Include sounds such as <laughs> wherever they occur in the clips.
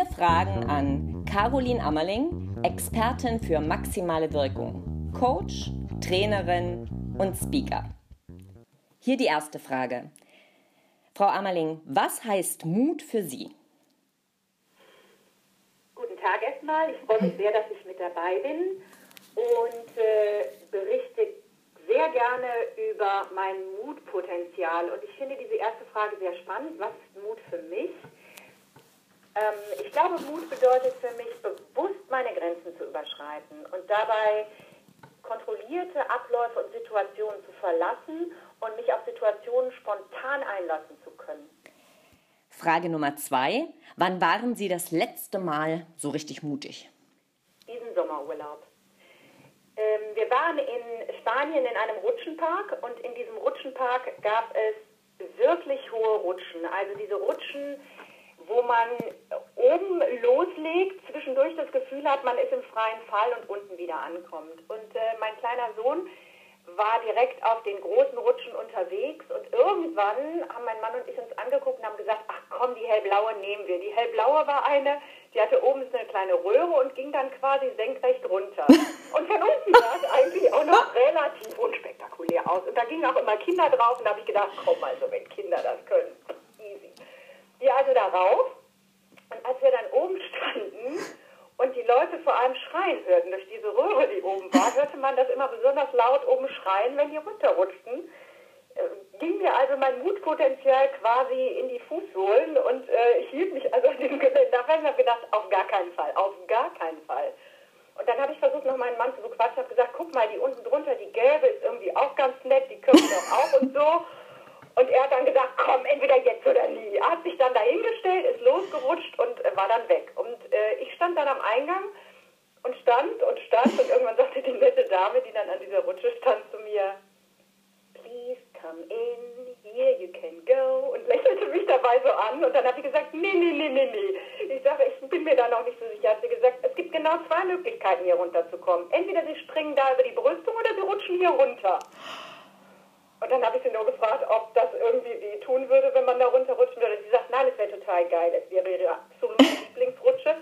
Vier Fragen an Caroline Ammerling, Expertin für maximale Wirkung, Coach, Trainerin und Speaker. Hier die erste Frage. Frau Ammerling, was heißt Mut für Sie? Guten Tag erstmal. Ich freue mich sehr, dass ich mit dabei bin und äh, berichte sehr gerne über mein Mutpotenzial. Und ich finde diese erste Frage sehr spannend. Was ist Mut für mich? Ähm, ich glaube, Mut bedeutet für mich, bewusst meine Grenzen zu überschreiten und dabei kontrollierte Abläufe und Situationen zu verlassen und mich auf Situationen spontan einlassen zu können. Frage Nummer zwei. Wann waren Sie das letzte Mal so richtig mutig? Diesen Sommerurlaub. Ähm, wir waren in Spanien in einem Rutschenpark und in diesem Rutschenpark gab es wirklich hohe Rutschen. Also diese Rutschen, wo man oben loslegt, zwischendurch das Gefühl hat, man ist im freien Fall und unten wieder ankommt. Und äh, mein kleiner Sohn war direkt auf den großen Rutschen unterwegs und irgendwann haben mein Mann und ich uns angeguckt und haben gesagt, ach komm, die hellblaue nehmen wir. Die hellblaue war eine, die hatte oben so eine kleine Röhre und ging dann quasi senkrecht runter. <laughs> Und von unten sah es eigentlich auch noch relativ unspektakulär aus. Und da gingen auch immer Kinder drauf und da habe ich gedacht, komm also, wenn Kinder das können, easy. Also da rauf und als wir dann oben standen und die Leute vor allem schreien hörten durch diese Röhre, die oben war, hörte man das immer besonders laut oben schreien, wenn die runterrutschten. Äh, ging mir also mein Mutpotenzial quasi in die Fußsohlen und äh, hielt mich also an dem Gelände. Da habe ich gedacht, auf gar keinen Fall, auf gar keinen Fall. Und dann habe ich versucht, noch meinen Mann zu bequatschen, habe gesagt, guck mal, die unten drunter, die gelbe ist irgendwie auch ganz nett, die wir doch auch und so. Dann gesagt, komm, entweder jetzt oder nie. Er hat sich dann dahingestellt, ist losgerutscht und äh, war dann weg. Und äh, ich stand dann am Eingang und stand und stand und irgendwann sagte die nette Dame, die dann an dieser Rutsche stand, zu mir, please come in, here you can go und lächelte mich dabei so an und dann hat sie gesagt, nee, nee, nee, nee, nee. Ich sage, ich bin mir da noch nicht so sicher. Hat sie gesagt, es gibt genau zwei Möglichkeiten hier runterzukommen. Entweder sie springen da über die Brüstung oder sie rutschen hier runter. Dann habe ich sie nur gefragt, ob das irgendwie weh tun würde, wenn man da runterrutschen würde. Sie sagt, nein, es wäre total geil. Es wäre ihre absolute <laughs> Lieblingsrutsche.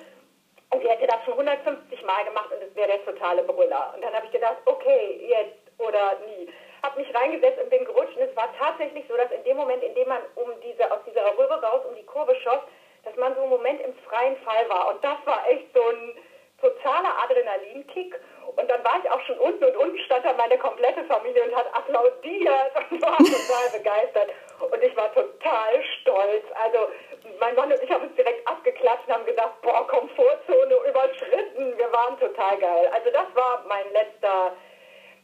Und sie hätte das schon 150 Mal gemacht und es wäre der totale Brüller. Und dann habe ich gedacht, okay, jetzt oder nie. Habe mich reingesetzt und bin gerutscht. Und es war tatsächlich so, dass in dem Moment, in dem man um diese, aus dieser Röhre raus um die Kurve schoss, dass man so einen Moment im freien Fall war. Und das war echt so ein totaler Adrenalinkick. Und dann war ich auch schon unten und unten meine komplette Familie und hat applaudiert und war <laughs> total begeistert. Und ich war total stolz. Also mein Mann und ich haben uns direkt abgeklatscht und haben gedacht, boah, Komfortzone überschritten. Wir waren total geil. Also das war mein letzter,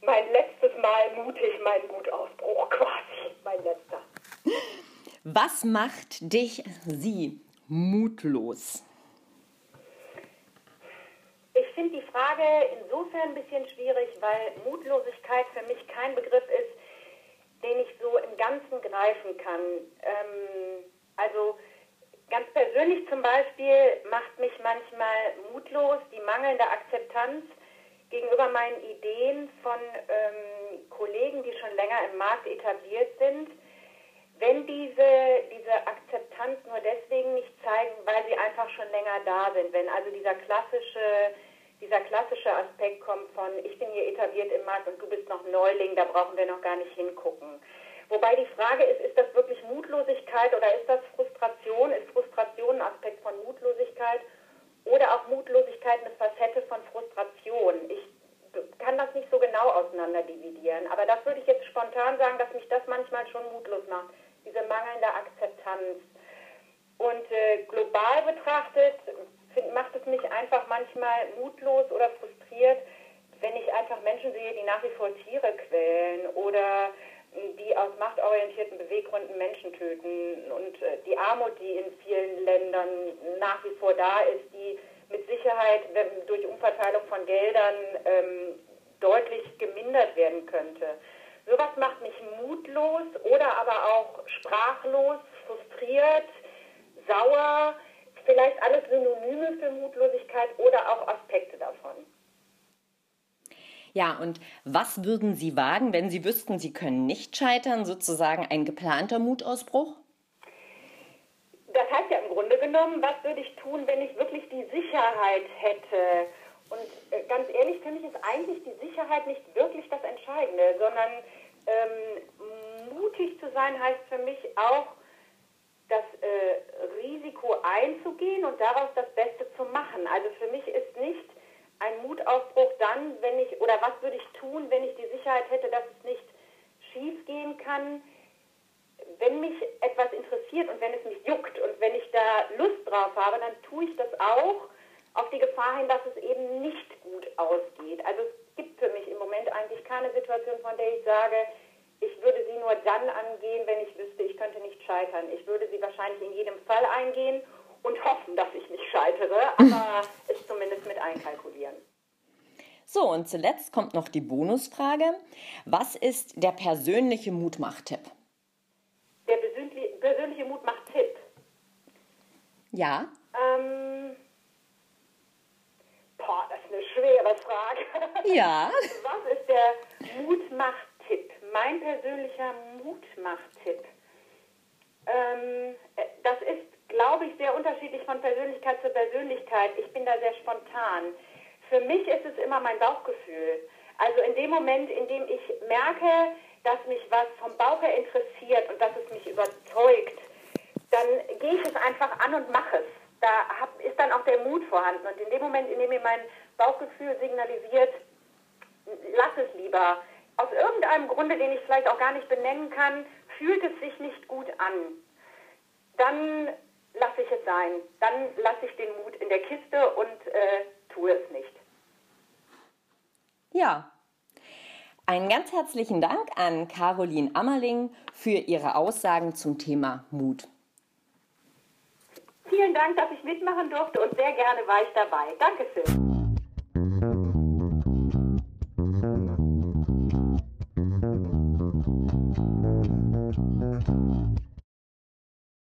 mein letztes Mal mutig, mein Mutausbruch <laughs> quasi. Mein letzter. Was macht dich, sie, mutlos? Ich finde die Frage insofern ein bisschen schwierig, weil Mutlosigkeit für mich kein Begriff ist, den ich so im Ganzen greifen kann. Ähm, also ganz persönlich zum Beispiel macht mich manchmal mutlos die mangelnde Akzeptanz gegenüber meinen Ideen von ähm, Kollegen, die schon länger im Markt etabliert sind wenn diese, diese Akzeptanz nur deswegen nicht zeigen, weil sie einfach schon länger da sind, wenn also dieser klassische, dieser klassische Aspekt kommt von, ich bin hier etabliert im Markt und du bist noch Neuling, da brauchen wir noch gar nicht hingucken. Wobei die Frage ist, ist das wirklich Mutlosigkeit oder ist das Frustration? Ist Frustration ein Aspekt von Mutlosigkeit oder auch Mutlosigkeit eine Facette von Frustration? Ich kann das nicht so genau auseinander dividieren, aber das würde ich jetzt spontan sagen, dass mich das manchmal schon mutlos macht diese mangelnde Akzeptanz. Und äh, global betrachtet es mich einfach manchmal mutlos oder frustriert, wenn ich einfach Menschen sehe, die nach wie vor Tiere quälen oder die aus machtorientierten Beweggründen Menschen töten und äh, die Armut, die in vielen Ländern nach wie vor da ist, die mit Sicherheit durch Umverteilung von Geldern ähm, deutlich gemindert werden könnte. Sowas macht mich mutlos oder aber auch sprachlos, frustriert, sauer, vielleicht alles Synonyme für Mutlosigkeit oder auch Aspekte davon. Ja, und was würden Sie wagen, wenn Sie wüssten, Sie können nicht scheitern, sozusagen ein geplanter Mutausbruch? das heißt ja im Grunde genommen, was würde ich tun, wenn ich wirklich die Sicherheit hätte? Und äh, ganz ehrlich für mich ist eigentlich die Sicherheit nicht wirklich das Entscheidende, sondern ähm, mutig zu sein heißt für mich auch, das äh, Risiko einzugehen und daraus das Beste zu machen. Also für mich ist nicht ein Mutaufbruch dann, wenn ich, oder was würde ich tun, wenn ich die Sicherheit hätte, dass es nicht schief gehen kann, wenn mich etwas interessiert und wenn es mich juckt und wenn ich da Lust drauf habe, dann tue ich das auch auf die Gefahr hin, dass es eben nicht gut ausgeht. Also es gibt für mich im Moment eigentlich keine Situation, von der ich sage, nur dann angehen, wenn ich wüsste, ich könnte nicht scheitern. Ich würde sie wahrscheinlich in jedem Fall eingehen und hoffen, dass ich nicht scheitere, aber <laughs> es zumindest mit einkalkulieren. So, und zuletzt kommt noch die Bonusfrage. Was ist der persönliche Mutmachtipp? Der persönliche Mutmachtipp? Ja. Ähm, boah, das ist eine schwere Frage. Ja. <laughs> Was ist der Mutmachtipp? Mein persönlicher Mutmachtipp. Ähm, das ist glaube ich, sehr unterschiedlich von Persönlichkeit zu Persönlichkeit. Ich bin da sehr spontan. Für mich ist es immer mein Bauchgefühl. Also in dem Moment, in dem ich merke, dass mich was vom Bauch her interessiert und dass es mich überzeugt, dann gehe ich es einfach an und mache es. Da hab, ist dann auch der Mut vorhanden. Und in dem Moment, in dem mir mein Bauchgefühl signalisiert, lass es lieber. Aus irgendeinem Grunde, den ich vielleicht auch gar nicht benennen kann, fühlt es sich nicht gut an. Dann lasse ich es sein. Dann lasse ich den Mut in der Kiste und äh, tue es nicht. Ja. Einen ganz herzlichen Dank an Caroline Ammerling für ihre Aussagen zum Thema Mut. Vielen Dank, dass ich mitmachen durfte und sehr gerne war ich dabei. Dankeschön.